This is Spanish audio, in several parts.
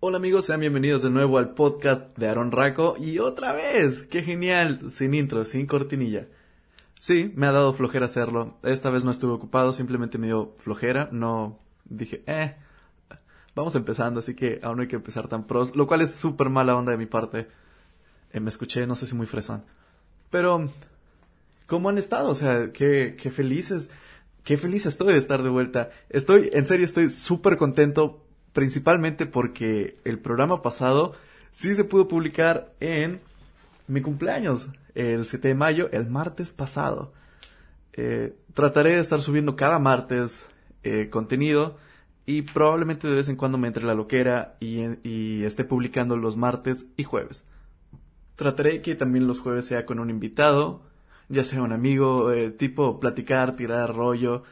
Hola amigos, sean bienvenidos de nuevo al podcast de Aaron Raco y otra vez, qué genial, sin intro, sin cortinilla. Sí, me ha dado flojera hacerlo. Esta vez no estuve ocupado, simplemente me dio flojera, no dije, eh, vamos empezando, así que aún no hay que empezar tan pros, lo cual es súper mala onda de mi parte. Eh, me escuché, no sé si muy fresón. Pero, ¿cómo han estado? O sea, qué, qué felices, qué feliz estoy de estar de vuelta. Estoy, en serio, estoy súper contento principalmente porque el programa pasado sí se pudo publicar en mi cumpleaños, el 7 de mayo, el martes pasado. Eh, trataré de estar subiendo cada martes eh, contenido y probablemente de vez en cuando me entre la loquera y, esté publicando los martes y jueves. Trataré que también los jueves sea con un invitado, ya sea un amigo, eh, tipo platicar, tirar rollo,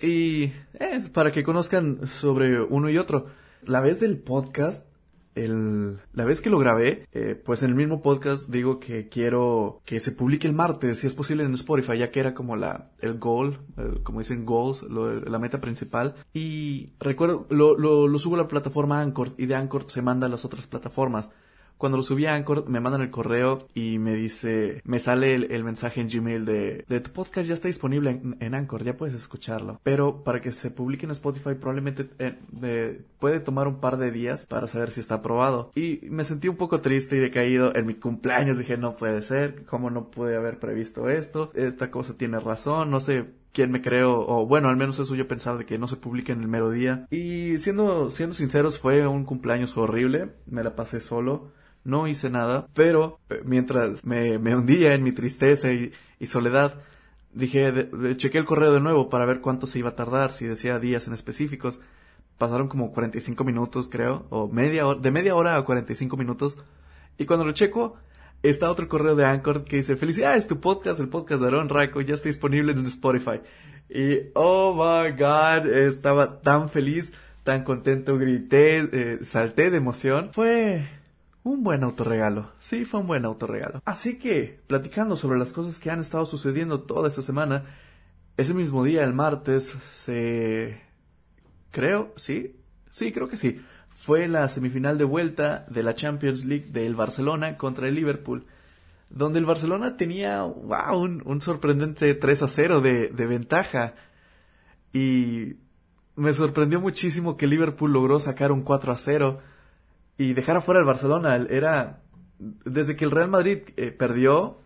y es para que conozcan sobre uno y otro. La vez del podcast, el, la vez que lo grabé, eh, pues en el mismo podcast digo que quiero que se publique el martes, si es posible en Spotify, ya que era como la, el goal, como dicen goals, la meta principal. Y recuerdo, lo, lo, lo subo a la plataforma Anchor y de Anchor se manda a las otras plataformas. Cuando lo subí a Anchor, me mandan el correo y me dice, me sale el, mensaje en Gmail de, de, tu podcast ya está disponible en, Anchor, ya puedes escucharlo. Pero para que se publique en Spotify probablemente eh, puede tomar un par de días para saber si está aprobado. Y me sentí un poco triste y decaído en mi cumpleaños. Dije, no puede ser, ¿cómo no pude haber previsto esto? Esta cosa tiene razón, no sé quién me creo, o bueno, al menos eso yo pensaba de que no se publique en el mero día. Y siendo, siendo sinceros, fue un cumpleaños horrible, me la pasé solo no hice nada, pero eh, mientras me, me, hundía en mi tristeza y, soledad, dije, chequé el correo de nuevo para ver cuánto se iba a tardar, si decía días en específicos. Pasaron como 45 minutos, creo, o media hora, de media hora a 45 minutos. Y cuando lo checo, está otro correo de Anchor que dice, felicidades, tu podcast, el podcast de Aaron Raco, ya está disponible en Spotify. Y, oh my god, estaba tan feliz, tan contento, grité, eh, salté de emoción. Fue, un buen autorregalo. Sí, fue un buen autorregalo. Así que, platicando sobre las cosas que han estado sucediendo toda esta semana, ese mismo día, el martes, se... Creo, sí, sí, creo que sí. Fue la semifinal de vuelta de la Champions League del Barcelona contra el Liverpool, donde el Barcelona tenía, wow, un, sorprendente 3 a 0 de, de ventaja. Y me sorprendió muchísimo que Liverpool logró sacar un 4 a 0 y dejar afuera el Barcelona. Era, desde que el Real Madrid eh, perdió,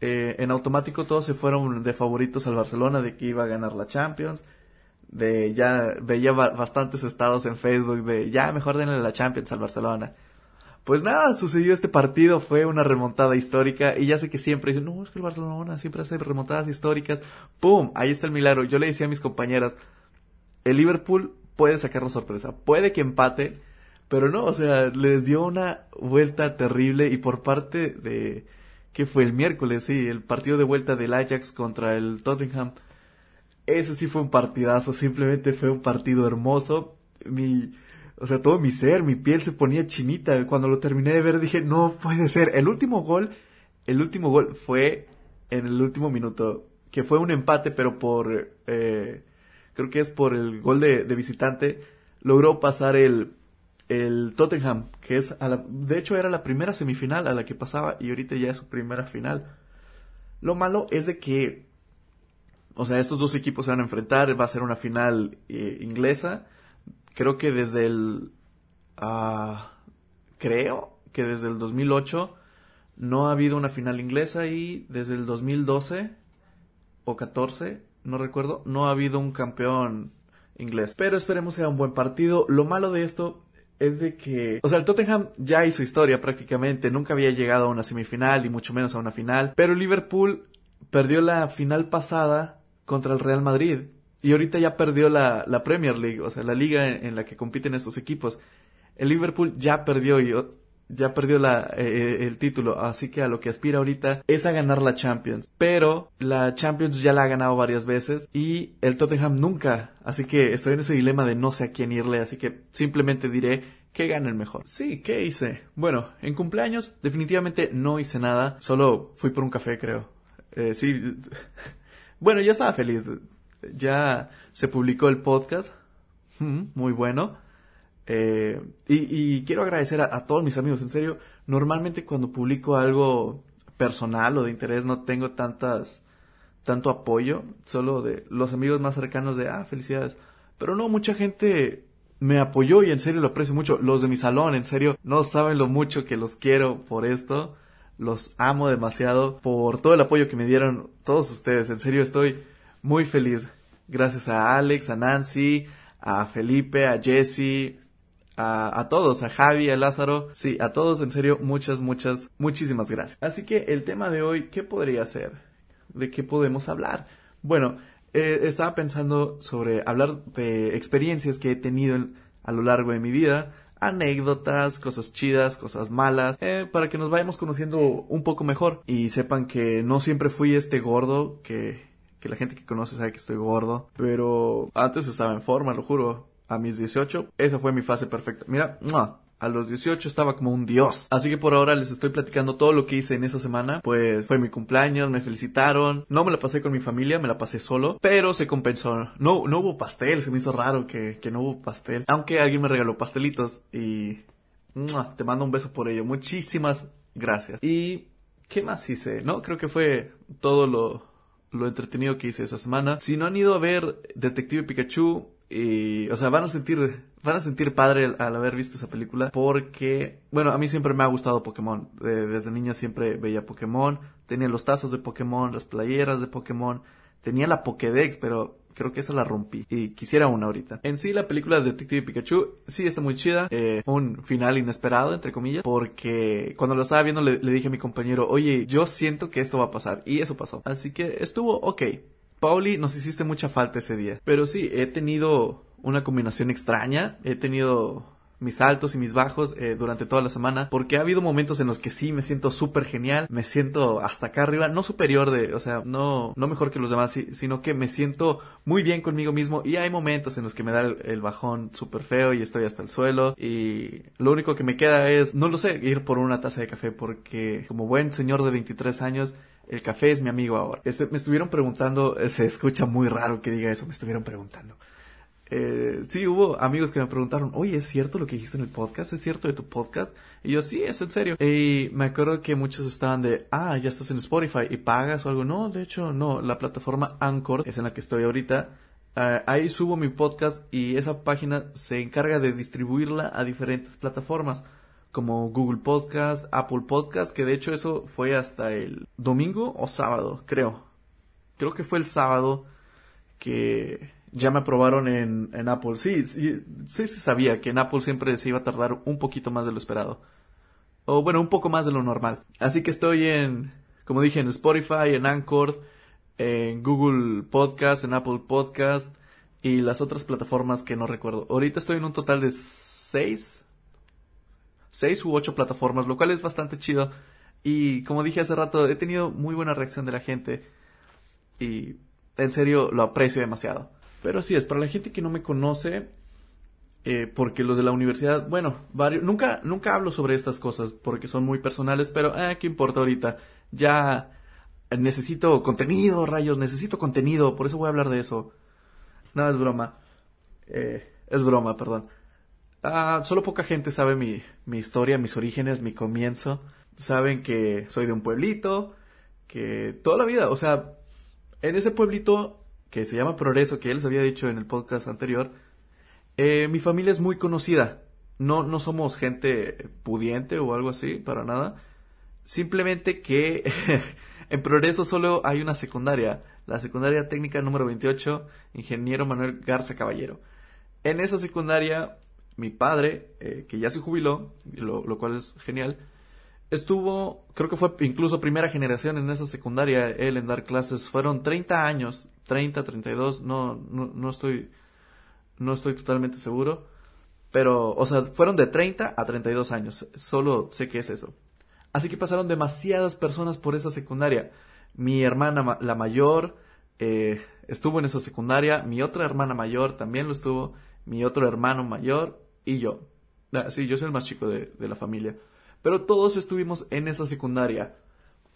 eh, en automático todos se fueron de favoritos al Barcelona, de que iba a ganar la Champions. De ya veía bastantes estados en Facebook de ya mejor denle la Champions al Barcelona. Pues nada, sucedió este partido, fue una remontada histórica y ya sé que siempre dicen, no, es que el Barcelona siempre hace remontadas históricas. ¡Pum! Ahí está el milagro. Yo le decía a mis compañeras, el Liverpool puede sacar la sorpresa, puede que empate, pero no, o sea, les dio una vuelta terrible y por parte de... ¿Qué fue el miércoles? Sí, el partido de vuelta del Ajax contra el Tottenham. Ese sí fue un partidazo, simplemente fue un partido hermoso. Mi, o sea, todo mi ser, mi piel se ponía chinita. Cuando lo terminé de ver dije, no puede ser. El último gol, el último gol fue en el último minuto, que fue un empate, pero por, eh, creo que es por el gol de visitante, logró pasar el, el Tottenham, que es, de hecho era la primera semifinal a la que pasaba y ahorita ya es su primera final. Lo malo es de que, o sea, estos dos equipos se van a enfrentar, va a ser una final eh, inglesa. Creo que desde el, uh, creo que desde el 2008 no ha habido una final inglesa y desde el 2012 o 14, no recuerdo, no ha habido un campeón inglés. Pero esperemos sea un buen partido. Lo malo de esto es de que, o sea, el Tottenham ya hizo historia prácticamente, nunca había llegado a una semifinal y mucho menos a una final, pero Liverpool perdió la final pasada contra el Real Madrid y ahorita ya perdió la, la Premier League, o sea, la liga en, la que compiten estos equipos. El Liverpool ya perdió y ya perdió la, eh, eh, el título, así que a lo que aspira ahorita es a ganar la Champions. Pero la Champions ya la ha ganado varias veces y el Tottenham nunca, así que estoy en ese dilema de no sé a quién irle, así que simplemente diré que gane el mejor. Sí, ¿qué hice? Bueno, en cumpleaños definitivamente no hice nada, solo fui por un café creo. Eh, sí, bueno, ya estaba feliz, ya se publicó el podcast, mm, muy bueno. Eh, y, quiero agradecer a, todos mis amigos, en serio, normalmente cuando publico algo personal o de interés no tengo tantas, tanto apoyo, solo de los amigos más cercanos de, ah, felicidades. Pero no, mucha gente me apoyó y en serio lo aprecio mucho. Los de mi salón, en serio, no saben lo mucho que los quiero por esto. Los amo demasiado por todo el apoyo que me dieron todos ustedes. En serio estoy muy feliz. Gracias a Alex, a Nancy, a Felipe, a Jesse, a, todos, a Javi, a Lázaro, sí, a todos, en serio, muchas, muchas, muchísimas gracias. Así que el tema de hoy, ¿qué podría ser? ¿De qué podemos hablar? Bueno, eh, estaba pensando sobre hablar de experiencias que he tenido a lo largo de mi vida, anécdotas, cosas chidas, cosas malas, eh, para que nos vayamos conociendo un poco mejor y sepan que no siempre fui este gordo que que la gente que conoce sabe que estoy gordo, pero antes estaba en forma, lo juro. A mis 18, esa fue mi fase perfecta. Mira, a los 18 estaba como un dios. Así que por ahora les estoy platicando todo lo que hice en esa semana. Pues fue mi cumpleaños, me felicitaron. No me la pasé con mi familia, me la pasé solo. Pero se compensó. No, no hubo pastel, se me hizo raro que, que no hubo pastel. Aunque alguien me regaló pastelitos y... Te mando un beso por ello. Muchísimas gracias. Y... ¿Qué más hice? No, creo que fue todo lo, lo entretenido que hice esa semana. Si no han ido a ver Detective Pikachu, y, o sea, van a sentir, van a sentir padre al, haber visto esa película porque, bueno, a mí siempre me ha gustado Pokémon. desde niño siempre veía Pokémon, tenía los tazos de Pokémon, las playeras de Pokémon, tenía la Pokédex, pero creo que esa la rompí y quisiera una ahorita. En sí, la película de Detective Pikachu sí está muy chida. Eh, un final inesperado, entre comillas, porque cuando lo estaba viendo le, dije a mi compañero, oye, yo siento que esto va a pasar y eso pasó. Así que estuvo ok. Pauli, nos hiciste mucha falta ese día. Pero sí, he tenido una combinación extraña. He tenido mis altos y mis bajos eh, durante toda la semana, porque ha habido momentos en los que sí me siento súper genial, me siento hasta acá arriba, no superior de, o sea, no, no mejor que los demás, sino que me siento muy bien conmigo mismo y hay momentos en los que me da el, bajón súper feo y estoy hasta el suelo y lo único que me queda es, no lo sé, ir por una taza de café porque como buen señor de 23 años, el café es mi amigo ahora. Este, me estuvieron preguntando, se escucha muy raro que diga eso, me estuvieron preguntando eh, sí, hubo amigos que me preguntaron, oye, ¿es cierto lo que dijiste en el podcast? ¿Es cierto de tu podcast? Y yo, sí, es en serio. Y me acuerdo que muchos estaban de, ah, ya estás en Spotify y pagas o algo. No, de hecho, no. La plataforma Anchor es en la que estoy ahorita. Eh, ahí subo mi podcast y esa página se encarga de distribuirla a diferentes plataformas como Google Podcast, Apple Podcast, que de hecho eso fue hasta el domingo o sábado, creo. Creo que fue el sábado que ya me aprobaron en, Apple. Sí, sí, sí se sabía que en Apple siempre se iba a tardar un poquito más de lo esperado. O bueno, un poco más de lo normal. Así que estoy en, como dije, en Spotify, en Anchor, en Google Podcast, en Apple Podcast y las otras plataformas que no recuerdo. Ahorita estoy en un total de seis, seis u ocho plataformas, lo cual es bastante chido. Y como dije hace rato, he tenido muy buena reacción de la gente. Y en serio lo aprecio demasiado. Pero así es, para la gente que no me conoce, eh, porque los de la universidad, bueno, varios, nunca, nunca hablo sobre estas cosas porque son muy personales, pero, eh, ¿qué importa ahorita? Ya necesito contenido, rayos, necesito contenido, por eso voy a hablar de eso. No, es broma. Eh, es broma, perdón. Ah, solo poca gente sabe mi, mi historia, mis orígenes, mi comienzo. Saben que soy de un pueblito, que toda la vida, o sea, en ese pueblito que se llama Progreso, que él les había dicho en el podcast anterior, eh, mi familia es muy conocida. No, no somos gente pudiente o algo así, para nada. Simplemente que en Progreso solo hay una secundaria, la secundaria técnica número 28, ingeniero Manuel Garza Caballero. En esa secundaria, mi padre, eh, que ya se jubiló, lo, cual es genial, estuvo, creo que fue incluso primera generación en esa secundaria, él en dar clases, fueron 30 años 30, 32, no, no, no estoy, no estoy totalmente seguro. Pero, o sea, fueron de 30 a 32 años. Solo sé que es eso. Así que pasaron demasiadas personas por esa secundaria. Mi hermana, la mayor, eh, estuvo en esa secundaria. Mi otra hermana mayor también lo estuvo. Mi otro hermano mayor y yo. Ah, sí, yo soy el más chico de, la familia. Pero todos estuvimos en esa secundaria.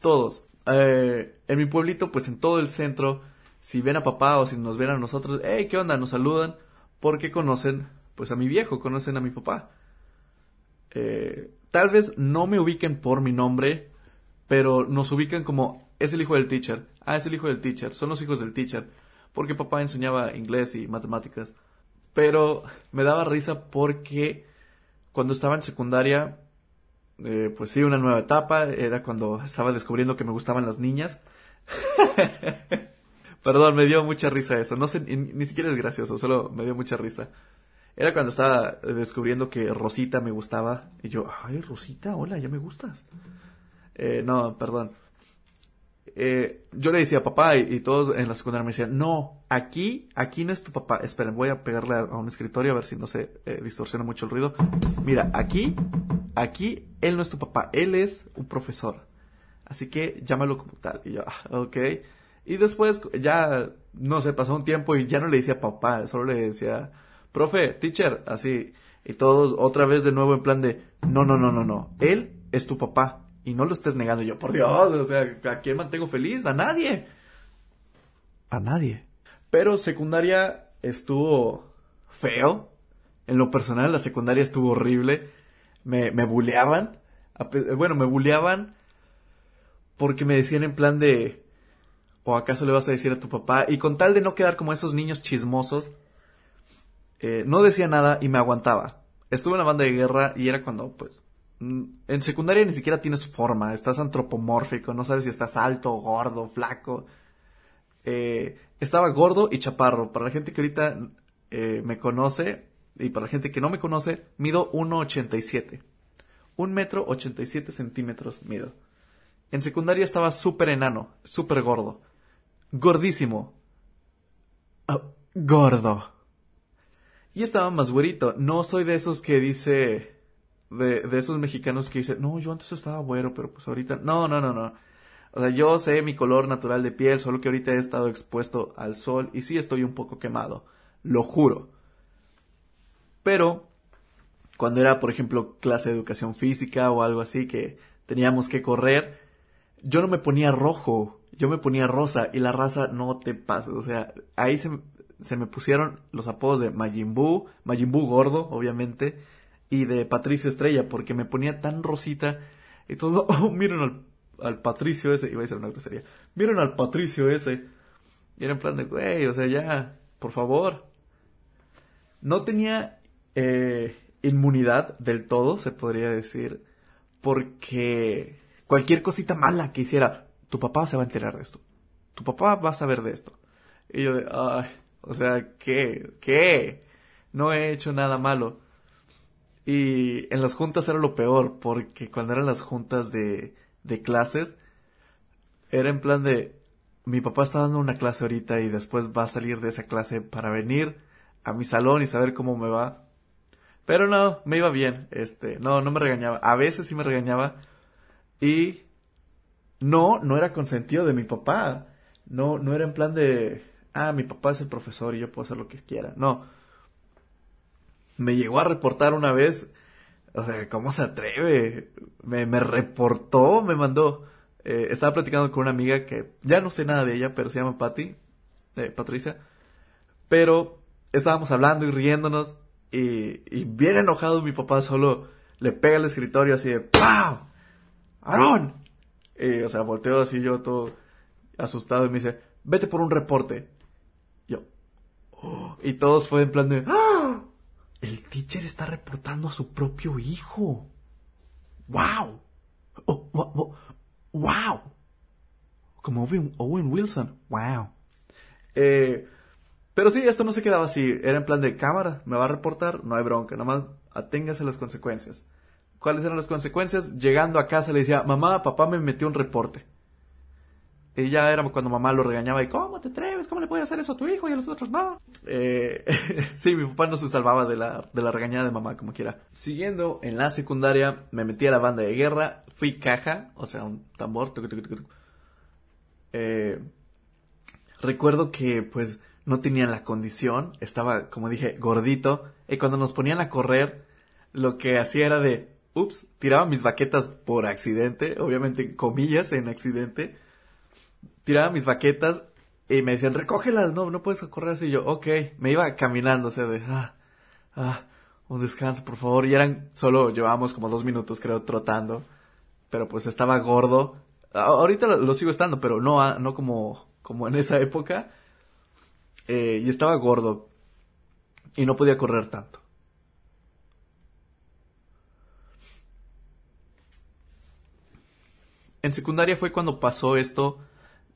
Todos. Eh, en mi pueblito, pues en todo el centro si ven a papá o si nos ven a nosotros, hey, ¿qué onda? Nos saludan porque conocen pues a mi viejo, conocen a mi papá. Eh, tal vez no me ubiquen por mi nombre, pero nos ubican como es el hijo del teacher. Ah, es el hijo del teacher. Son los hijos del teacher. Porque papá enseñaba inglés y matemáticas. Pero me daba risa porque cuando estaba en secundaria, eh, pues sí, una nueva etapa. Era cuando estaba descubriendo que me gustaban las niñas. Perdón, me dio mucha risa eso. No sé, ni, siquiera es gracioso, solo me dio mucha risa. Era cuando estaba descubriendo que Rosita me gustaba. Y yo, ay, Rosita, hola, ya me gustas. Eh, no, perdón. Eh, yo le decía papá y, todos en la secundaria me decían, no, aquí, aquí no es tu papá. Esperen, voy a pegarle a, un escritorio a ver si no se eh, distorsiona mucho el ruido. Mira, aquí, aquí, él no es tu papá, él es un profesor. Así que llámalo como tal. Y yo, ah, ok. Y después ya, no sé, pasó un tiempo y ya no le decía papá, solo le decía, profe, teacher, así. Y todos otra vez de nuevo en plan de, no, no, no, no, no, él es tu papá y no lo estés negando. yo, por Dios, o sea, ¿a quién mantengo feliz? A nadie. A nadie. Pero secundaria estuvo feo. En lo personal, la secundaria estuvo horrible. Me, me buleaban. Bueno, me buleaban porque me decían en plan de... ¿O acaso le vas a decir a tu papá? Y con tal de no quedar como esos niños chismosos, eh, no decía nada y me aguantaba. Estuve en la banda de guerra y era cuando, pues, en secundaria ni siquiera tienes forma, estás antropomórfico, no sabes si estás alto, gordo, flaco. Eh, estaba gordo y chaparro. Para la gente que ahorita eh, me conoce y para la gente que no me conoce, mido 1,87. Un metro 87 centímetros mido. En secundaria estaba súper enano, súper gordo. Gordísimo. Ah, gordo. Y estaba más güerito. No soy de esos que dice de, esos mexicanos que dicen, no, yo antes estaba güero, pero pues ahorita, no, no, no, no. O sea, yo sé mi color natural de piel, solo que ahorita he estado expuesto al sol y sí estoy un poco quemado, lo juro. Pero, cuando era, por ejemplo, clase de educación física o algo así que teníamos que correr, yo no me ponía rojo, yo me ponía rosa y la raza no te pasa. O sea, ahí se, se me pusieron los apodos de Majin Buu gordo, obviamente, y de Patricio Estrella, porque me ponía tan rosita y todo, oh, miren al, Patricio ese, iba a decir una grosería, miren al Patricio ese. Y era en plan de, güey, o sea, ya, por favor. No tenía eh, inmunidad del todo, se podría decir, porque cualquier cosita mala que hiciera, tu papá se va a enterar de esto. Tu papá va a saber de esto. Y yo de, ay, o sea, ¿qué? ¿Qué? No he hecho nada malo. Y en las juntas era lo peor, porque cuando eran las juntas de, de clases, era en plan de, mi papá está dando una clase ahorita y después va a salir de esa clase para venir a mi salón y saber cómo me va. Pero no, me iba bien, este, no, no me regañaba. A veces sí me regañaba y no, no era consentido de mi papá. No, no era en plan de, ah, mi papá es el profesor y yo puedo hacer lo que quiera. No, me llegó a reportar una vez. O sea, ¿cómo se atreve? Me, me reportó, me mandó. Eh, estaba platicando con una amiga que ya no sé nada de ella, pero se llama Patty, eh, Patricia. Pero estábamos hablando y riéndonos. Y, y bien enojado mi papá solo le pega al escritorio así de ¡Pam! ¡Aarón! Y, o sea, volteo así yo todo asustado y me dice, vete por un reporte. Yo. Oh", y todos fue en plan de ¡Ah! El teacher está reportando a su propio hijo. ¡Wow! Oh, ¡Wow! Como Owen, Wilson. ¡Wow! Eh, pero sí, esto no se quedaba así. Era en plan de cámara, me va a reportar, no hay bronca, nomás aténgase las consecuencias. ¿Cuáles eran las consecuencias? Llegando a casa le decía, mamá, papá me metió un reporte. Y ya era cuando mamá lo regañaba y ¿cómo te atreves? ¿Cómo le puedes hacer eso a tu hijo y a los otros no? Eh, sí, mi papá no se salvaba de la, de la regañada de mamá como quiera. Siguiendo en la secundaria, me metí a la banda de guerra, fui caja, o sea, un tambor. eh, recuerdo que pues no tenía la condición, estaba, como dije, gordito, y cuando nos ponían a correr, lo que hacía era de, ups, tiraba mis baquetas por accidente, obviamente comillas en accidente, tiraba mis baquetas y me decían, recógelas, no, no puedes correr así. Yo, ok, me iba caminando, o sea, de, ah, ah, un descanso, por favor. Y eran, solo llevábamos como dos minutos, creo, trotando. Pero pues estaba gordo. Ahorita lo, sigo estando, pero no, no como, como en esa época. Eh, y estaba gordo. Y no podía correr tanto. En secundaria fue cuando pasó esto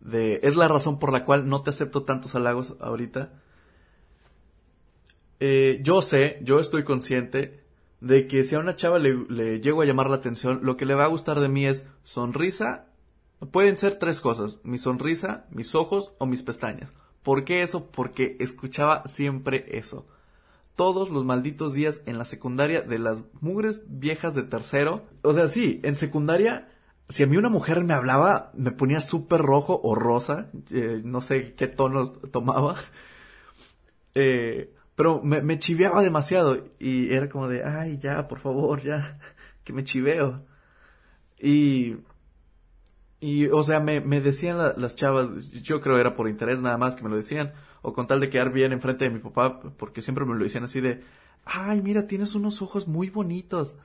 de... Es la razón por la cual no te acepto tantos halagos ahorita. Eh, yo sé, yo estoy consciente de que si a una chava le, le llego a llamar la atención, lo que le va a gustar de mí es sonrisa. Pueden ser tres cosas, mi sonrisa, mis ojos o mis pestañas. ¿Por qué eso? Porque escuchaba siempre eso. Todos los malditos días en la secundaria de las mugres viejas de tercero. O sea, sí, en secundaria si a mí una mujer me hablaba, me ponía súper rojo o rosa, eh, no sé qué tonos tomaba, eh, pero me, chiveaba demasiado y era como de, ay, ya, por favor, ya, que me chiveo. Y, y o sea, me, me decían las chavas, yo creo era por interés nada más que me lo decían, o con tal de quedar bien enfrente de mi papá, porque siempre me lo decían así de, ay, mira, tienes unos ojos muy bonitos.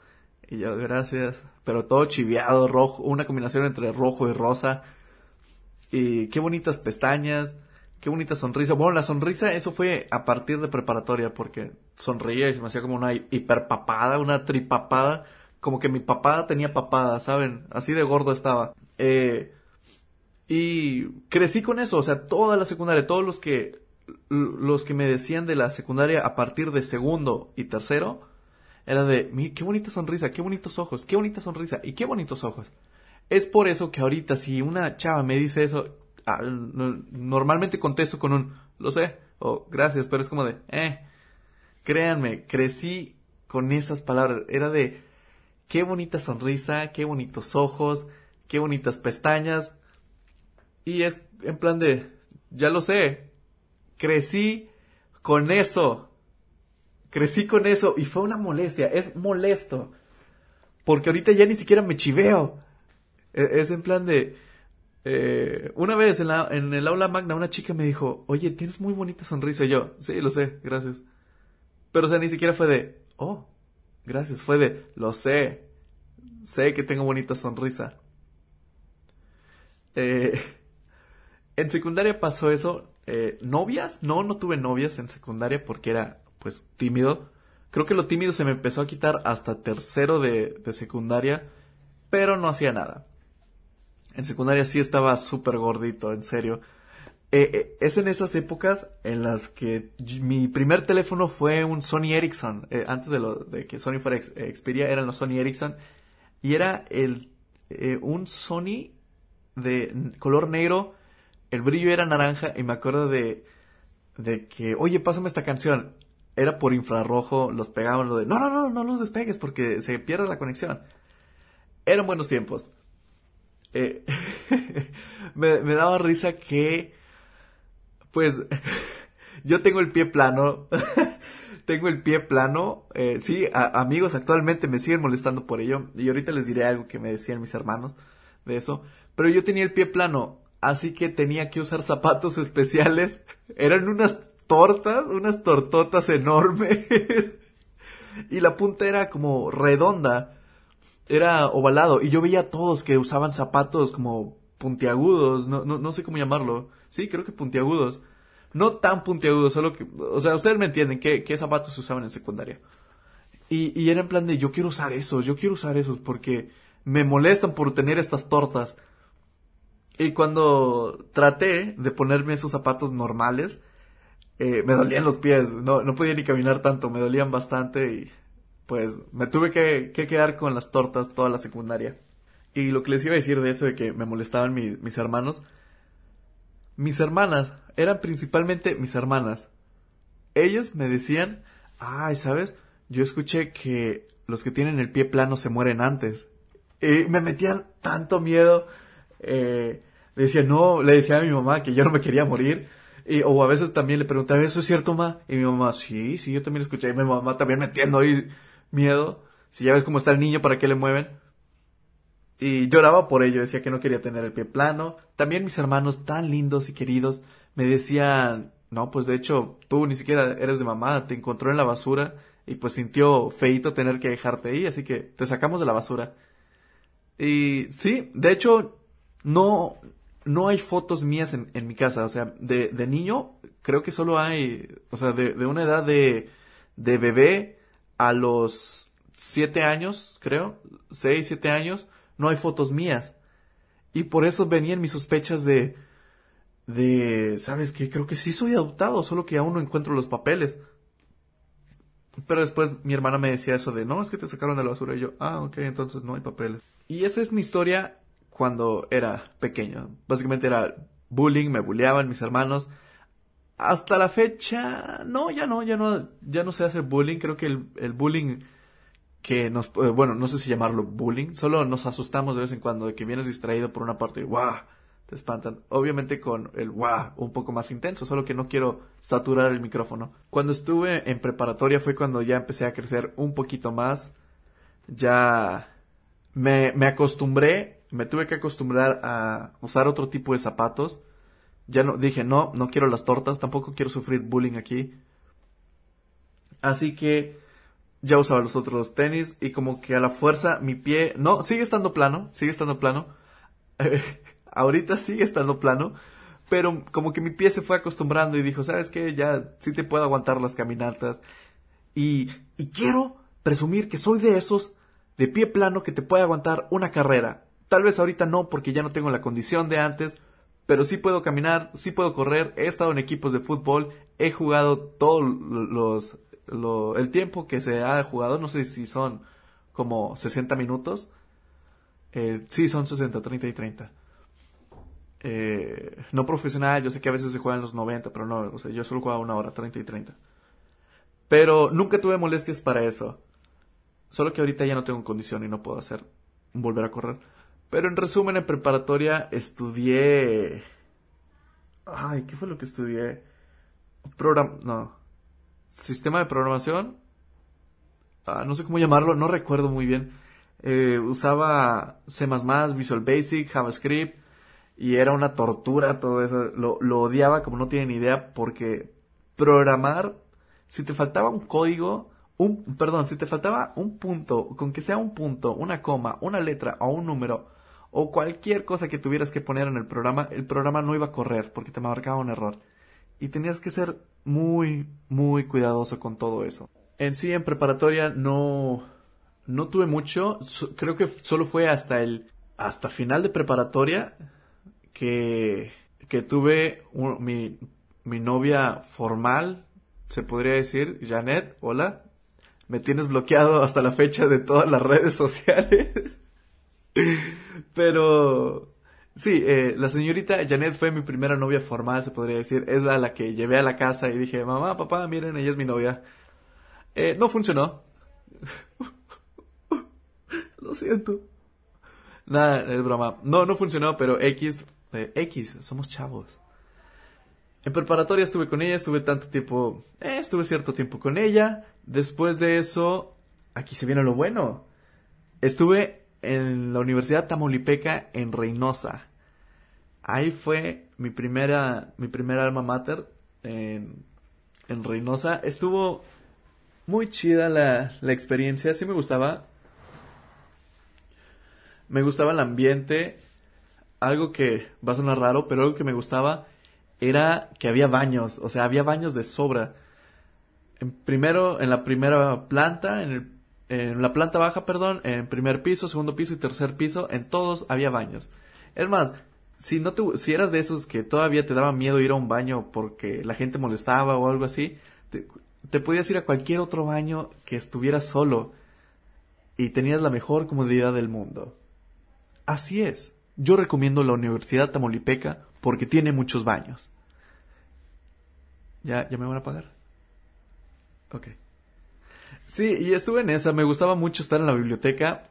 Y yo, gracias. Pero todo chiviado, rojo, una combinación entre rojo y rosa. Y qué bonitas pestañas, qué bonita sonrisa. Bueno, la sonrisa, eso fue a partir de preparatoria, porque sonreía y se me hacía como una hiperpapada, una tripapada. Como que mi papada tenía papada, ¿saben? Así de gordo estaba. Eh, y crecí con eso, o sea, toda la secundaria, todos los que, los que me decían de la secundaria a partir de segundo y tercero, era de, qué bonita sonrisa, qué bonitos ojos, qué bonita sonrisa y qué bonitos ojos. Es por eso que ahorita si una chava me dice eso, ah, normalmente contesto con un, lo sé, o gracias, pero es como de, eh, créanme, crecí con esas palabras. Era de, qué bonita sonrisa, qué bonitos ojos, qué bonitas pestañas. Y es en plan de, ya lo sé, crecí con eso. Crecí con eso y fue una molestia, es molesto. Porque ahorita ya ni siquiera me chiveo. E, es en plan de... Eh, una vez en, el aula magna una chica me dijo, oye, tienes muy bonita sonrisa. Y yo, sí, lo sé, gracias. Pero o sea, ni siquiera fue de, oh, gracias. Fue de, lo sé, sé que tengo bonita sonrisa. Eh, en secundaria pasó eso. Eh, ¿Novias? No, no tuve novias en secundaria porque era pues tímido. Creo que lo tímido se me empezó a quitar hasta tercero de, secundaria, pero no hacía nada. En secundaria sí estaba súper gordito, en serio. Eh, eh, es en esas épocas en las que mi primer teléfono fue un Sony Ericsson. Eh, antes de, lo, de que Sony fuera Xperia, eran los Sony Ericsson. Y era el, un Sony de color negro. El brillo era naranja. Y me acuerdo de, de que, oye, pásame esta canción era por infrarrojo, los pegaban lo de, no, no, no, no los despegues porque se pierde la conexión. Eran buenos tiempos. Eh, me, daba risa que, pues, yo tengo el pie plano. tengo el pie plano. Eh, sí, amigos actualmente me siguen molestando por ello. Y ahorita les diré algo que me decían mis hermanos de eso. Pero yo tenía el pie plano. Así que tenía que usar zapatos especiales. Eran unas tortas, unas tortotas enormes. y la punta era como redonda. Era ovalado. Y yo veía a todos que usaban zapatos como puntiagudos. No, no, no sé cómo llamarlo. Sí, creo que puntiagudos. No tan puntiagudos, solo que... O sea, ustedes me entienden qué, qué zapatos usaban en secundaria. Y, y era en plan de yo quiero usar esos, yo quiero usar esos porque me molestan por tener estas tortas. Y cuando traté de ponerme esos zapatos normales, eh, me dolían los pies, no, no podía ni caminar tanto, me dolían bastante y pues me tuve que, quedar con las tortas toda la secundaria. Y lo que les iba a decir de eso de que me molestaban mis hermanos, mis hermanas eran principalmente mis hermanas. Ellos me decían, ay, ¿sabes? Yo escuché que los que tienen el pie plano se mueren antes. Y me metían tanto miedo. Eh, le decía, no, le decía a mi mamá que yo no me quería morir. Y, o a veces también le preguntaba, ¿eso es cierto, ma? Y mi mamá, sí, sí, yo también escuché. Y mi mamá también metiendo ahí miedo. Si ya ves cómo está el niño, ¿para qué le mueven? Y lloraba por ello, decía que no quería tener el pie plano. También mis hermanos tan lindos y queridos me decían, no, pues de hecho, tú ni siquiera eres de mamá, te encontró en la basura y pues sintió feito tener que dejarte ahí, así que te sacamos de la basura. Y sí, de hecho, no, no hay fotos mías en, mi casa, o sea, de, niño creo que solo hay, o sea, de, de una edad de, de bebé a los siete años, creo, seis, siete años, no hay fotos mías. Y por eso venían mis sospechas de, de, ¿sabes qué? Creo que sí soy adoptado, solo que aún no encuentro los papeles. Pero después mi hermana me decía eso de, no, es que te sacaron de la basura. Y yo, ah, ok, entonces no hay papeles. Y esa es mi historia cuando era pequeño. Básicamente era bullying, me bulleaban mis hermanos. Hasta la fecha, no, ya no, ya no, ya no se hace bullying. Creo que el, el bullying que nos, eh, bueno, no sé si llamarlo bullying, solo nos asustamos de vez en cuando de que vienes distraído por una parte y ¡guau! te espantan. Obviamente con el ¡guau! un poco más intenso, solo que no quiero saturar el micrófono. Cuando estuve en preparatoria fue cuando ya empecé a crecer un poquito más. Ya me, me acostumbré, me tuve que acostumbrar a usar otro tipo de zapatos. Ya no, dije, no, no quiero las tortas, tampoco quiero sufrir bullying aquí. Así que ya usaba los otros tenis y como que a la fuerza mi pie, no, sigue estando plano, sigue estando plano. Ahorita sigue estando plano, pero como que mi pie se fue acostumbrando y dijo, ¿sabes qué? Ya sí te puedo aguantar las caminatas. Y, y quiero presumir que soy de esos de pie plano que te puede aguantar una carrera. Tal vez ahorita no porque ya no tengo la condición de antes, pero sí puedo caminar, sí puedo correr, he estado en equipos de fútbol, he jugado todos los lo, el tiempo que se ha jugado, no sé si son como 60 minutos. Eh, sí, son 60, 30 y 30. Eh, no profesional, yo sé que a veces se juegan los 90, pero no, o sea, yo solo jugaba una hora, 30 y 30. Pero nunca tuve molestias para eso. Solo que ahorita ya no tengo condición y no puedo hacer, volver a correr. Pero en resumen, en preparatoria estudié... Ay, ¿qué fue lo que estudié? Program... No sistema de programación, ah, no sé cómo llamarlo, no recuerdo muy bien. Eh, usaba C++, Visual Basic, JavaScript y era una tortura todo eso. Lo, lo odiaba como no tienen idea porque programar, si te faltaba un código, un, perdón, si te faltaba un punto, con que sea un punto, una coma, una letra o un número, o cualquier cosa que tuvieras que poner en el programa, el programa no iba a correr porque te marcaba un error y tenías que ser muy, muy cuidadoso con todo eso. En sí, en preparatoria no, no tuve mucho, creo que solo fue hasta el, hasta final de preparatoria que, que tuve mi, mi novia formal, se podría decir, Janet, hola, me tienes bloqueado hasta la fecha de todas las redes sociales. Pero Sí, eh, la señorita Janet fue mi primera novia formal, se podría decir. Es la, la que llevé a la casa y dije, mamá, papá, miren, ella es mi novia. Eh, no funcionó. Lo siento. Nada, es broma. No, no funcionó, pero X, eh, X, somos chavos. En preparatoria estuve con ella, estuve tanto tiempo, eh, estuve cierto tiempo con ella. Después de eso, aquí se viene lo bueno. Estuve en la Universidad Tamaulipeca en Reynosa. Ahí fue mi primera, mi primera alma mater en, en Reynosa. Estuvo muy chida la, la experiencia, sí me gustaba. Me gustaba el ambiente. Algo que va a sonar raro, pero algo que me gustaba era que había baños, o sea, había baños de sobra. En primero, en la primera planta, en el en la planta baja, perdón, en primer piso, segundo piso y tercer piso, en todos había baños. Es más, si no te, si eras de esos que todavía te daba miedo ir a un baño porque la gente molestaba o algo así, te, te podías ir a cualquier otro baño que estuviera solo y tenías la mejor comodidad del mundo. Así es. Yo recomiendo la Universidad Tamaulipeca porque tiene muchos baños. ¿Ya, ya me van a pagar? Ok. Sí, y estuve en esa. Me gustaba mucho estar en la biblioteca.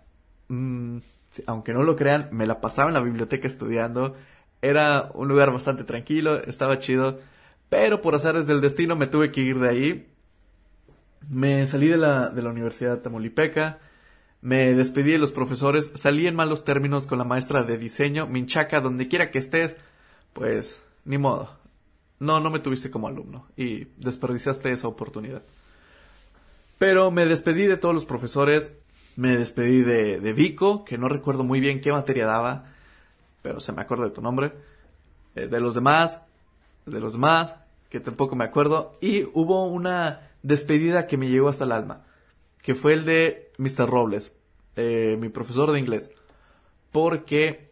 Mm, aunque no lo crean, me la pasaba en la biblioteca estudiando. Era un lugar bastante tranquilo, estaba chido. Pero por azares del destino me tuve que ir de ahí. Me salí de la, de la Universidad Tamaulipeca. Me despedí de los profesores. Salí en malos términos con la maestra de diseño. Minchaca, donde quiera que estés. Pues, ni modo. No, no me tuviste como alumno. Y desperdiciaste esa oportunidad. Pero me despedí de todos los profesores, me despedí de, de Vico, que no recuerdo muy bien qué materia daba, pero se me acuerdo de tu nombre, eh, de los demás, de los demás, que tampoco me acuerdo, y hubo una despedida que me llegó hasta el alma, que fue el de Mr. Robles, eh, mi profesor de inglés, porque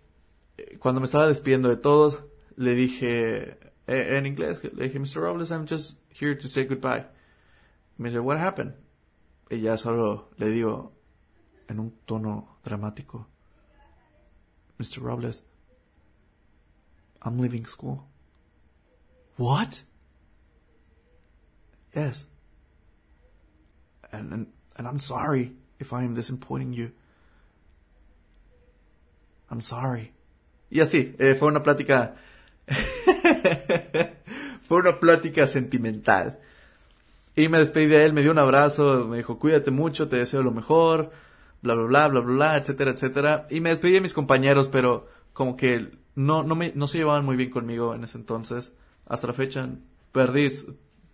eh, cuando me estaba despidiendo de todos, le dije en inglés, le dije, Mr. Robles, I'm just here to say goodbye. Me dice, what happened? Ya solo le digo, en un tono dramático, Mr. Robles, I'm leaving school. What? Yes. And, and, and I'm sorry if I am disappointing you. I'm sorry. Y así, eh, fue una plática. fue una plática sentimental. Y me despedí de él, me dio un abrazo, me dijo, cuídate mucho, te deseo lo mejor, bla, bla, bla, bla, bla, etcétera, etcétera. Y me despedí de mis compañeros, pero como que no, no, me, no se llevaban muy bien conmigo en ese entonces. Hasta la fecha perdí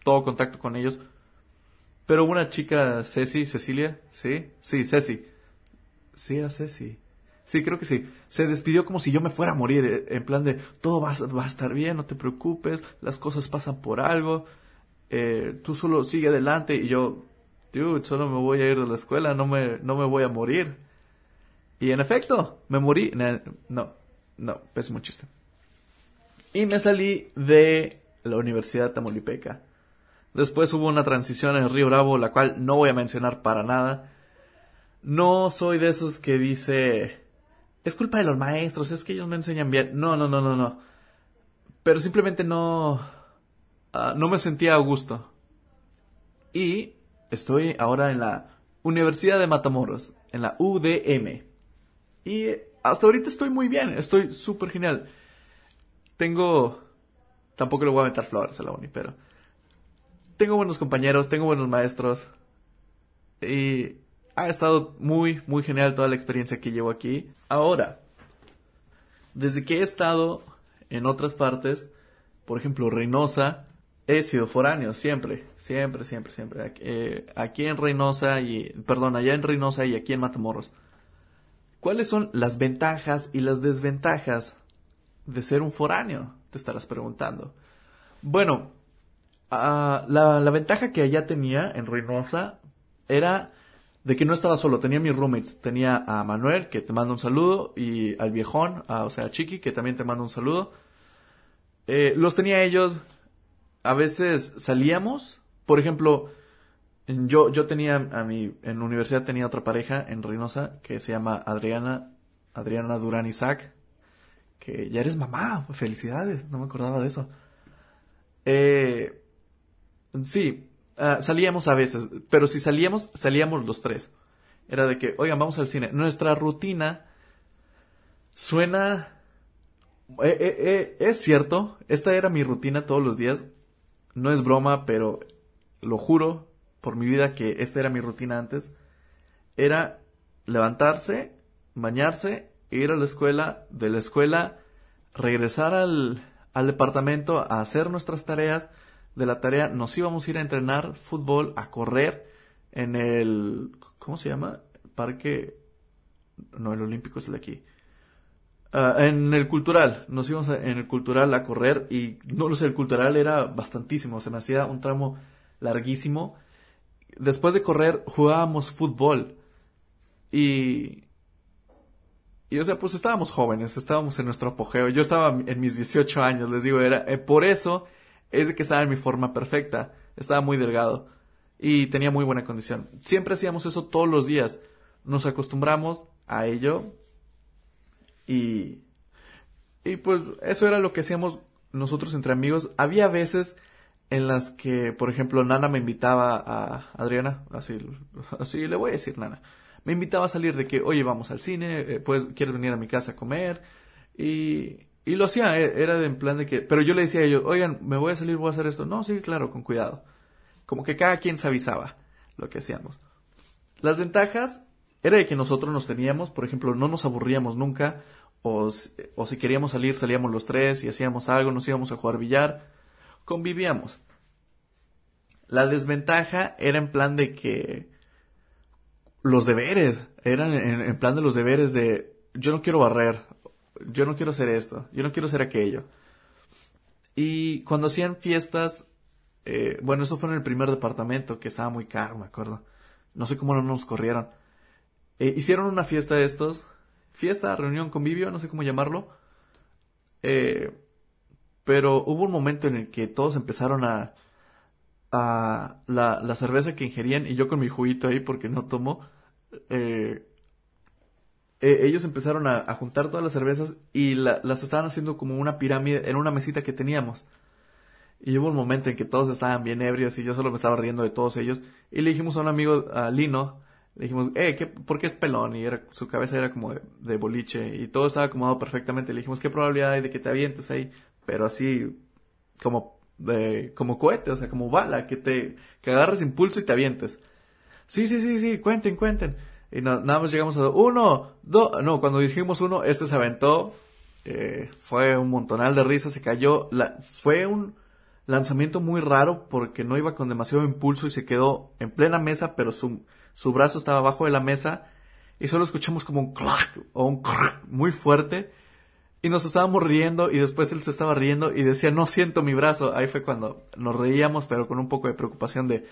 todo contacto con ellos. Pero una chica, Ceci, Cecilia, ¿sí? Sí, Ceci. Sí, era Ceci. Sí, creo que sí. Se despidió como si yo me fuera a morir, eh, en plan de, todo va, va a estar bien, no te preocupes, las cosas pasan por algo, eh, tú solo sigue adelante y yo, dude, solo me voy a ir de la escuela, no me, no me voy a morir. Y en efecto, me morí. No, no, pésimo chiste. Y me salí de la Universidad Tamaulipeca. Después hubo una transición en Río Bravo, la cual no voy a mencionar para nada. No soy de esos que dice, es culpa de los maestros, es que ellos me enseñan bien. No, no, no, no, no. Pero simplemente no, uh, no me sentía a gusto. Y estoy ahora en la Universidad de Matamoros, en la UDM. Y hasta ahorita estoy muy bien, estoy súper genial. Tengo... Tampoco le voy a meter flores a la uni, pero... Tengo buenos compañeros, tengo buenos maestros. Y ha estado muy, muy genial toda la experiencia que llevo aquí. Ahora, desde que he estado en otras partes, por ejemplo, Reynosa, he sido foráneo, siempre, siempre, siempre, siempre. Eh, aquí en Reynosa y, perdón, allá en Reynosa y aquí en Matamoros. ¿Cuáles son las ventajas y las desventajas de ser un foráneo? Te estarás preguntando. Bueno, uh, la, ventaja que allá tenía en Reynosa era de que no estaba solo, tenía mis roommates, tenía a Manuel, que te manda un saludo, y al viejón, o sea, a Chiqui, que también te manda un saludo. Eh, los tenía ellos, a veces salíamos, por ejemplo, yo, yo tenía a mi, en la universidad tenía otra pareja en Reynosa que se llama Adriana, Adriana Durán Isaac, que ya eres mamá, felicidades, no me acordaba de eso. Eh, sí, uh, salíamos a veces, pero si salíamos, salíamos los tres. Era de que, oigan, vamos al cine. Nuestra rutina suena... Eh, eh, es cierto, esta era mi rutina todos los días. No es broma, pero lo juro, por mi vida que esta era mi rutina antes, era levantarse, bañarse, ir a la escuela, de la escuela, regresar al, al departamento a hacer nuestras tareas, de la tarea nos íbamos a ir a entrenar fútbol, a correr en el, ¿cómo se llama? Parque, no, el olímpico es el de aquí. Uh, en el cultural, nos íbamos a, en el cultural a correr y no lo sé, el cultural era bastantísimo, se me hacía un tramo larguísimo después de correr jugábamos fútbol. Y... Y o sea, pues estábamos jóvenes, estábamos en nuestro apogeo. Yo estaba en mis 18 años, les digo, era eh, por eso es que estaba en mi forma perfecta. Estaba muy delgado y tenía muy buena condición. Siempre hacíamos eso todos los días. Nos acostumbramos a ello y y pues eso era lo que hacíamos nosotros entre amigos. Había veces en las que, por ejemplo, Nana me invitaba a Adriana, así, así le voy a decir Nana, me invitaba a salir de que, oye, vamos al cine, eh, pues, ¿quieres venir a mi casa a comer? Y, y lo hacía, eh, era de en plan de que, pero yo le decía a ellos, oigan, me voy a salir, voy a hacer esto. No, sí, claro, con cuidado. Como que cada quien se avisaba lo que hacíamos. Las ventajas era de que nosotros nos teníamos, por ejemplo, no nos aburríamos nunca, o, si queríamos salir, salíamos los tres y hacíamos algo, nos íbamos a jugar billar convivíamos. La desventaja era en plan de que los deberes, eran en, plan de los deberes de yo no quiero barrer, yo no quiero hacer esto, yo no quiero hacer aquello. Y cuando hacían fiestas, eh, bueno, eso fue en el primer departamento, que estaba muy caro, me acuerdo. No sé cómo no nos corrieron. Eh, hicieron una fiesta de estos, fiesta, reunión, convivio, no sé cómo llamarlo. Eh, pero hubo un momento en el que todos empezaron a, a la, la cerveza que ingerían y yo con mi juguito ahí porque no tomo, eh, eh, ellos empezaron a, juntar todas las cervezas y las estaban haciendo como una pirámide en una mesita que teníamos. Y hubo un momento en que todos estaban bien ebrios y yo solo me estaba riendo de todos ellos. Y le dijimos a un amigo, a Lino, le dijimos, eh, ¿qué, ¿por qué es pelón? Y era, su cabeza era como de, boliche y todo estaba acomodado perfectamente. Le dijimos, ¿qué probabilidad hay de que te avientes ahí? Pero así, como, de, como cohete, o sea, como bala, que te, que agarres impulso y te avientes. Sí, sí, sí, sí, cuenten, cuenten. Y nada más llegamos a uno, dos, no, cuando dijimos uno, este se aventó, eh, fue un montonal de risas, se cayó, fue un lanzamiento muy raro porque no iba con demasiado impulso y se quedó en plena mesa, pero su, su brazo estaba abajo de la mesa y solo escuchamos como un clac o un crack muy fuerte y nos estábamos riendo y después él se estaba riendo y decía no siento mi brazo. Ahí fue cuando nos reíamos pero con un poco de preocupación de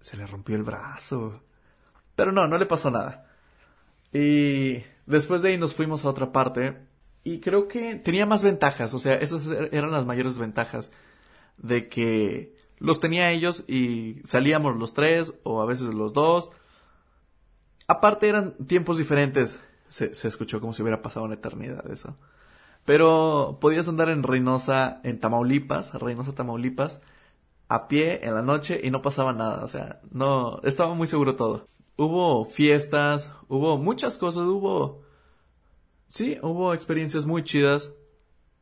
se le rompió el brazo. Pero no, no le pasó nada. Y después de ahí nos fuimos a otra parte y creo que tenía más ventajas, o sea, esas er-, eran las mayores ventajas de que los tenía ellos y salíamos los tres o a veces los dos. Aparte eran tiempos diferentes. Se, escuchó como si hubiera pasado una eternidad eso. Pero podías andar en Reynosa, en Tamaulipas, Reynosa, Tamaulipas, a pie en la noche y no pasaba nada. O sea, no, estaba muy seguro todo. Hubo fiestas, hubo muchas cosas, hubo... Sí, hubo experiencias muy chidas,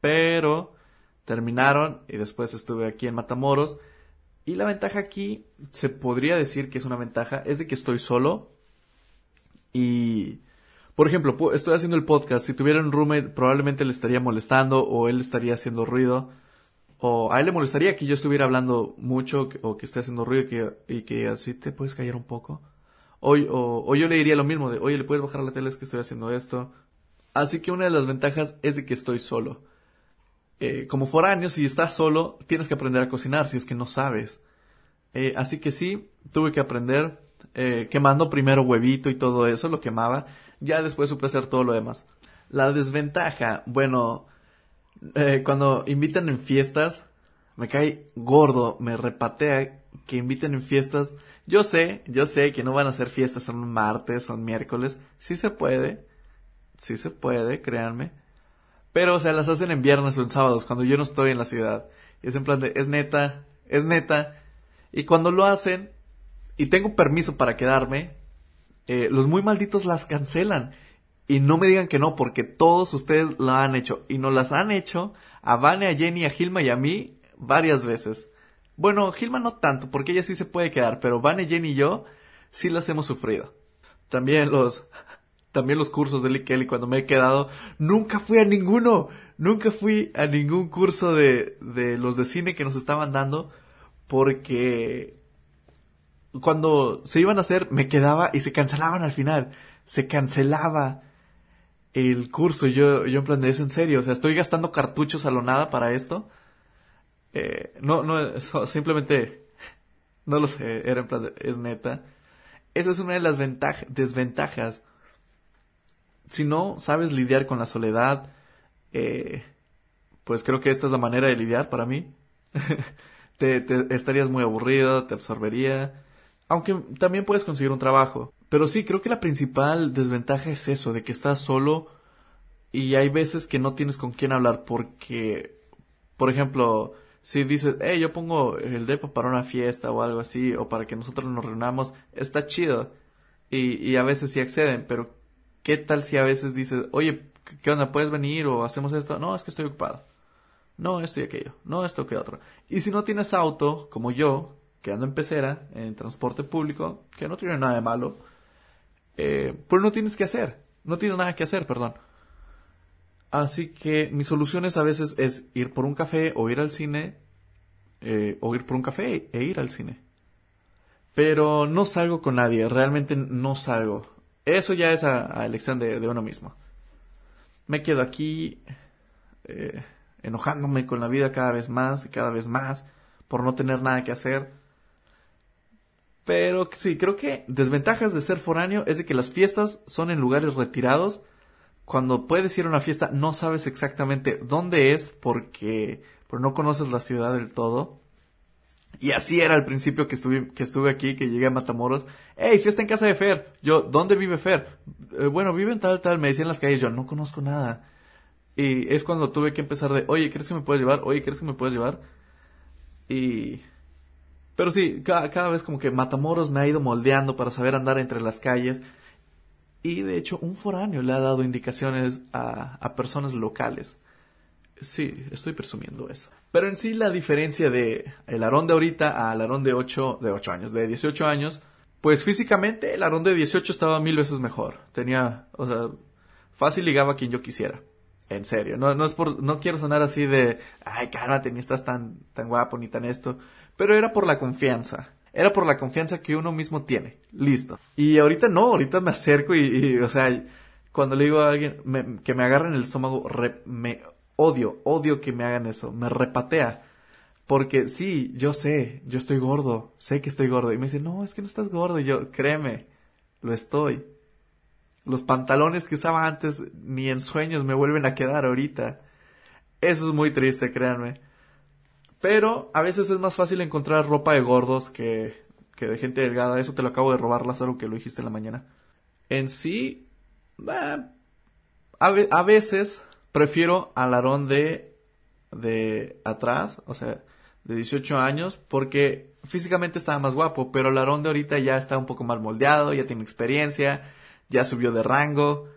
pero terminaron y después estuve aquí en Matamoros. Y la ventaja aquí, se podría decir que es una ventaja, es de que estoy solo. Y, por ejemplo, estoy haciendo el podcast. Si tuviera un roommate, probablemente le estaría molestando o él estaría haciendo ruido. O a él le molestaría que yo estuviera hablando mucho o que esté haciendo ruido y que, y que así te puedes callar un poco. O, o, yo le diría lo mismo de, oye, le puedes bajar la tele, es que estoy haciendo esto. Así que una de las ventajas es de que estoy solo. Eh, como foráneo, si estás solo, tienes que aprender a cocinar si es que no sabes. Eh, así que sí, tuve que aprender eh, quemando primero huevito y todo eso, lo quemaba. Ya después supe hacer todo lo demás. La desventaja, bueno, cuando invitan en fiestas, me cae gordo, me repatea que inviten en fiestas. Yo sé, yo sé que no van a ser fiestas son martes, son miércoles. Sí se puede, sí se puede, créanme pero, o sea, las hacen en viernes o en sábados, cuando yo no estoy en la ciudad. Y es en plan de, es neta, es neta. Y cuando lo hacen, y tengo permiso para quedarme, eh, los muy malditos las cancelan. Y no me digan que no, porque todos ustedes lo han hecho. Y nos las han hecho a Vane, a Jenny, a Gilma y a mí varias veces. Bueno, Gilma no tanto, porque ella sí se puede quedar, pero Vane, Jenny y yo sí las hemos sufrido. También los también los cursos de Lee Kelly cuando me he quedado. Nunca fui a ninguno. Nunca fui a ningún curso de, de los de cine que nos estaban dando porque cuando se iban a hacer me quedaba y se cancelaban al final. Se cancelaba el curso. Yo, yo en plan de, ¿es en serio? O sea, estoy gastando cartuchos a lo nada para esto. Eh, no, no, simplemente, no lo sé, era en plan de, es neta. Esa es una de las desventajas si no sabes lidiar con la soledad, eh, pues creo que esta es la manera de lidiar para mí. te, estarías muy aburrido, te absorbería. Aunque también puedes conseguir un trabajo. Pero sí, creo que la principal desventaja es eso, de que estás solo y hay veces que no tienes con quién hablar porque, por ejemplo, si dices, hey, yo pongo el depo para una fiesta o algo así, o para que nosotros nos reunamos, está chido. Y, y a veces sí acceden, pero ¿Qué tal si a veces dices, oye, ¿qué onda? ¿Puedes venir o hacemos esto? No, es que estoy ocupado. No, esto y aquello. No, esto que otro. Y si no tienes auto, como yo, que ando en pecera, en transporte público, que no tiene nada de malo, eh, pues no tienes que hacer. No tienes nada que hacer, perdón. Así que mis soluciones a veces es ir por un café o ir al cine eh, o ir por un café e ir al cine. Pero no salgo con nadie, realmente no salgo. Eso ya es a, elección de, uno mismo. Me quedo aquí eh, enojándome con la vida cada vez más y cada vez más por no tener nada que hacer. Pero sí, creo que desventajas de ser foráneo es de que las fiestas son en lugares retirados. Cuando puedes ir a una fiesta no sabes exactamente dónde es porque, porque no conoces la ciudad del todo. Y así era al principio que estuve, que estuve aquí, que llegué a Matamoros. ¡Ey, fiesta en casa de Fer! Yo, ¿dónde vive Fer? Eh, bueno, vive en tal, tal. Me decían las calles. Yo, no conozco nada. Y es cuando tuve que empezar de, oye, ¿crees que me puedes llevar? Oye, ¿crees que me puedes llevar? Y... Pero sí, cada, cada vez como que Matamoros me ha ido moldeando para saber andar entre las calles. Y de hecho, un foráneo le ha dado indicaciones a, a personas locales. Sí, estoy presumiendo eso. Pero en sí la diferencia de el Aarón de ahorita al Aarón de 8, de 8 años, de 18 años, pues físicamente el Aarón de 18 estaba mil veces mejor. Tenía, o sea, fácil ligaba a quien yo quisiera. En serio, no, no es por, no quiero sonar así de, ay, cálmate, ni estás tan, tan guapo, ni tan esto. Pero era por la confianza. Era por la confianza que uno mismo tiene. Listo. Y ahorita no, ahorita me acerco y, o sea, cuando le digo a alguien que me agarren el estómago, me odio, odio que me hagan eso, me repatea. Porque sí, yo sé, yo estoy gordo, sé que estoy gordo. Y me dice, no, es que no estás gordo. Y yo, créeme, lo estoy. Los pantalones que usaba antes ni en sueños me vuelven a quedar ahorita. Eso es muy triste, créanme. Pero a veces es más fácil encontrar ropa de gordos que, que de gente delgada. Eso te lo acabo de robar, Lázaro, que lo dijiste en la mañana. En sí, a, a veces Prefiero al Aarón de, de atrás, o sea, de 18 años, porque físicamente estaba más guapo, pero el Aarón de ahorita ya está un poco más moldeado, ya tiene experiencia, ya subió de rango,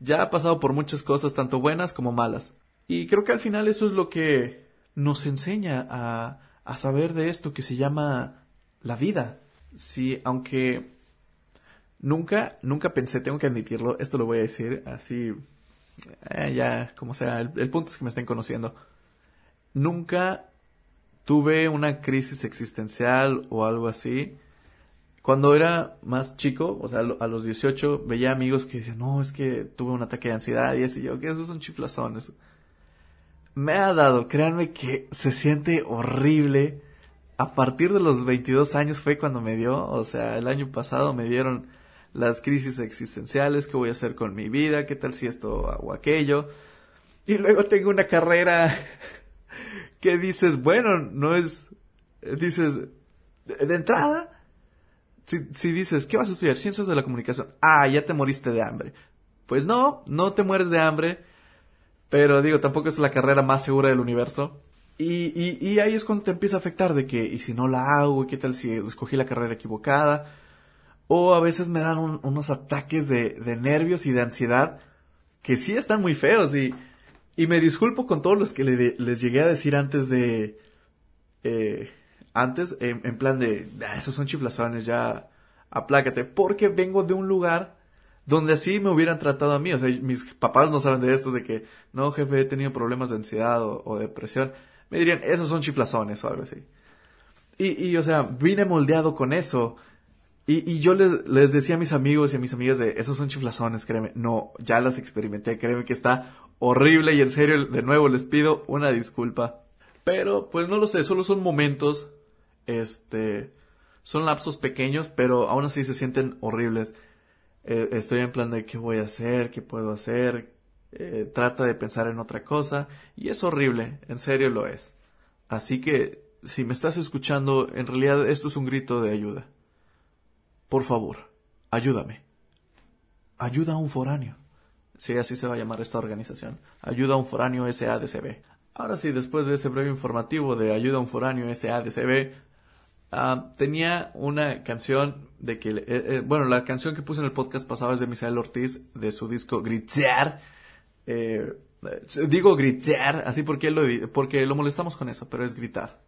ya ha pasado por muchas cosas, tanto buenas como malas. Y creo que al final eso es lo que nos enseña a, a saber de esto que se llama la vida. Sí, aunque nunca, nunca pensé, tengo que admitirlo, esto lo voy a decir así eh, ya, como sea, el, punto es que me estén conociendo. Nunca tuve una crisis existencial o algo así. Cuando era más chico, o sea, a los 18, veía amigos que decían, no, es que tuve un ataque de ansiedad y eso, y yo, que esos son chiflazones. Me ha dado, créanme que se siente horrible. A partir de los 22 años fue cuando me dio, o sea, el año pasado me dieron las crisis existenciales, qué voy a hacer con mi vida, qué tal si esto o aquello. Y luego tengo una carrera que dices, bueno, no es, dices, de, entrada, si, si, dices, ¿qué vas a estudiar? Ciencias de la comunicación. Ah, ya te moriste de hambre. Pues no, no te mueres de hambre, pero digo, tampoco es la carrera más segura del universo. Y, y, ahí es cuando te empieza a afectar de que, y si no la hago, qué tal si escogí la carrera equivocada o a veces me dan unos ataques de, de, nervios y de ansiedad que sí están muy feos y, y me disculpo con todos los que les llegué a decir antes de... Eh, antes, en, plan de, ah, esos son chiflazones, ya aplácate, porque vengo de un lugar donde así me hubieran tratado a mí. O sea, mis papás no saben de esto, de que, no, jefe, he tenido problemas de ansiedad o, o depresión. Me dirían, esos son chiflazones o algo así. Y, y, o sea, vine moldeado con eso. Y, y yo les, decía a mis amigos y a mis amigas de, esos son chiflazones, créeme. No, ya las experimenté, créeme que está horrible y en serio, de nuevo les pido una disculpa. Pero, pues no lo sé, solo son momentos, este, son lapsos pequeños, pero aún así se sienten horribles. Eh, estoy en plan de qué voy a hacer, qué puedo hacer, eh, trata de pensar en otra cosa, y es horrible, en serio lo es. Así que, si me estás escuchando, en realidad esto es un grito de ayuda. Por favor, ayúdame. Ayuda a un foráneo. Sí, así se va a llamar esta organización. Ayuda a un foráneo SADCB. Ahora sí, después de ese breve informativo de Ayuda a un foráneo SADCB, ah, tenía una canción de que, eh, eh, bueno, la canción que puse en el podcast pasado es de Misael Ortiz, de su disco Gritear. Eh, digo gritear, así porque lo, porque lo molestamos con eso, pero es gritar.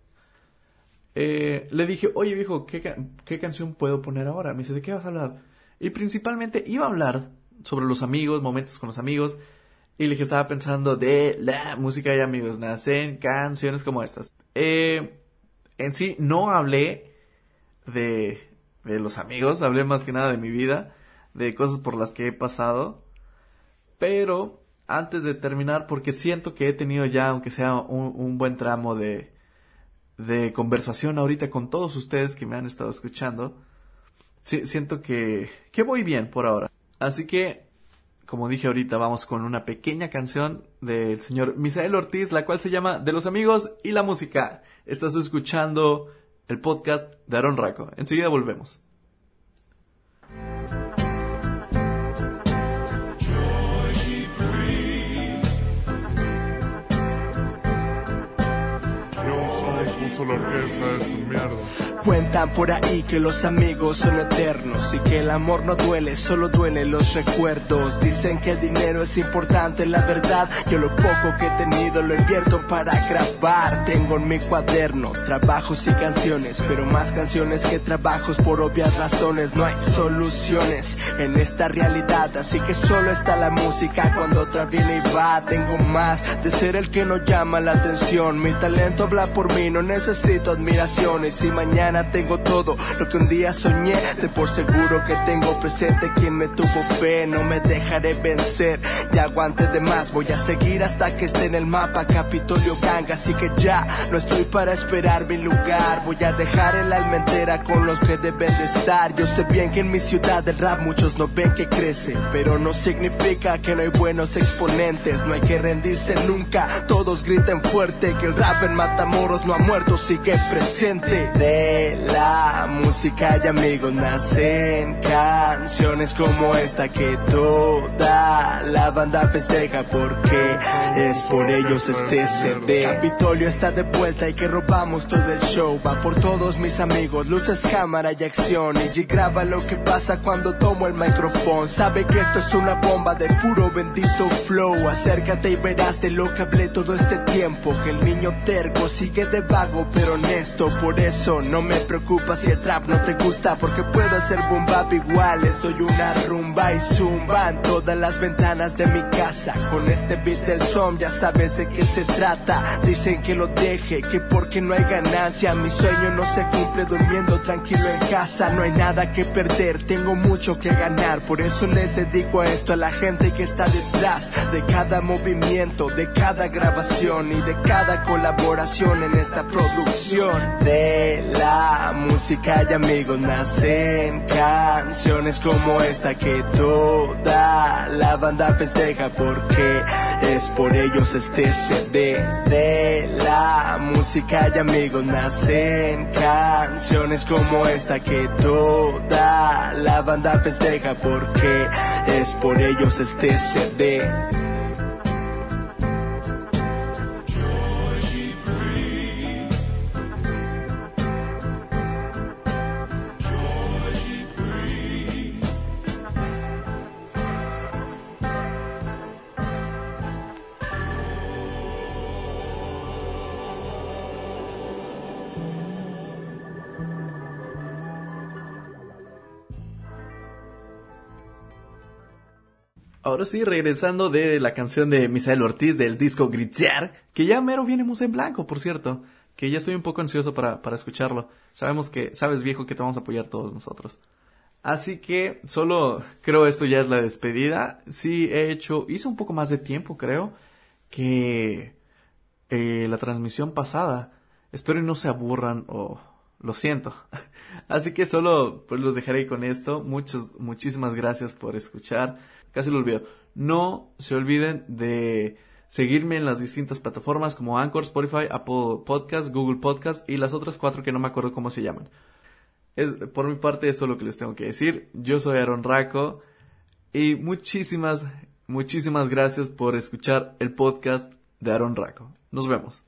Eh, le dije, oye viejo, ¿qué, canción puedo poner ahora? Me dice, ¿de qué vas a hablar? Y principalmente iba a hablar sobre los amigos, momentos con los amigos. Y le dije, estaba pensando de la música de amigos, nacen canciones como estas. Eh, en sí no hablé de, de los amigos, hablé más que nada de mi vida, de cosas por las que he pasado. Pero antes de terminar, porque siento que he tenido ya, aunque sea un, buen tramo de, de conversación ahorita con todos ustedes que me han estado escuchando, siento que, que voy bien por ahora. Así que, como dije ahorita, vamos con una pequeña canción del señor Misael Ortiz, la cual se llama De los amigos y la música. Estás escuchando el podcast de Aaron Raco. Enseguida volvemos. Cuentan por ahí que los amigos son eternos y que el amor no duele, solo duelen los recuerdos. Dicen que el dinero es importante, la verdad, yo lo poco que he tenido lo invierto para grabar. Tengo en mi cuaderno trabajos y canciones, pero más canciones que trabajos por obvias razones. No hay soluciones en esta realidad, así que solo está la música cuando otra viene y va. Tengo más de ser el que no llama la atención. Mi talento habla por mí, no necesito necesito admiraciones y mañana tengo todo lo que un día soñé. De por seguro que tengo presente quien me tuvo fe, no me dejaré vencer. Ya aguante de más, voy a seguir hasta que esté en el mapa Capitolio Ganga, así que ya no estoy para esperar mi lugar. Voy a dejar el alma entera con los que deben de estar. Yo sé bien que en mi ciudad del rap muchos no ven que crece, pero no significa que no hay buenos exponentes. No hay que rendirse nunca, todos griten fuerte que el rap en Matamoros no ha muerto sigue presente. De la música y amigos nacen canciones como esta que toda la banda festeja porque es por ellos este CD Capitolio está de vuelta y que robamos todo el show. Va por todos mis amigos luces cámara y acción. Y graba lo que pasa cuando tomo el micrófono. Sabe que esto es una bomba de puro bendito flow. Acércate y verás de lo que hablé todo este tiempo. Que el niño terco sigue de vago pero honesto, por eso no me preocupa si el trap no te gusta, porque puedo hacer boom bap igual. Soy una rumba y zumba todas las ventanas de mi casa. Con este beat del son ya sabes de qué se trata. Dicen que lo deje, que porque no hay ganancia, mi sueño no se cumple durmiendo tranquilo en casa. No hay nada que perder, tengo mucho que ganar, por eso les dedico a esto a la gente que está detrás de cada movimiento, de cada grabación y de cada colaboración en esta producción de la música y amigos nacen canciones como esta que toda la banda festeja porque es por ellos este CD de la música y amigos nacen canciones como esta que toda la banda festeja porque es por ellos este CD Ahora sí, regresando de la canción de Misael Ortiz del disco Gritear, que ya mero viene música en blanco, por cierto, que ya estoy un poco ansioso para, para escucharlo. Sabemos que, sabes viejo, que te vamos a apoyar todos nosotros. Así que solo creo esto ya es la despedida. Sí, he hecho, hice un poco más de tiempo, creo, que eh, la transmisión pasada. Espero y no se aburran o lo siento. Así que solo pues los dejaré con esto. Muchas, muchísimas gracias por escuchar casi lo olvido. No se olviden de seguirme en las distintas plataformas como Anchor, Spotify, Apple Podcast, Google Podcast y las otras cuatro que no me acuerdo cómo se llaman. Es, por mi parte, esto es lo que les tengo que decir. Yo soy Aaron Raco y muchísimas, muchísimas gracias por escuchar el podcast de Aaron Raco. Nos vemos.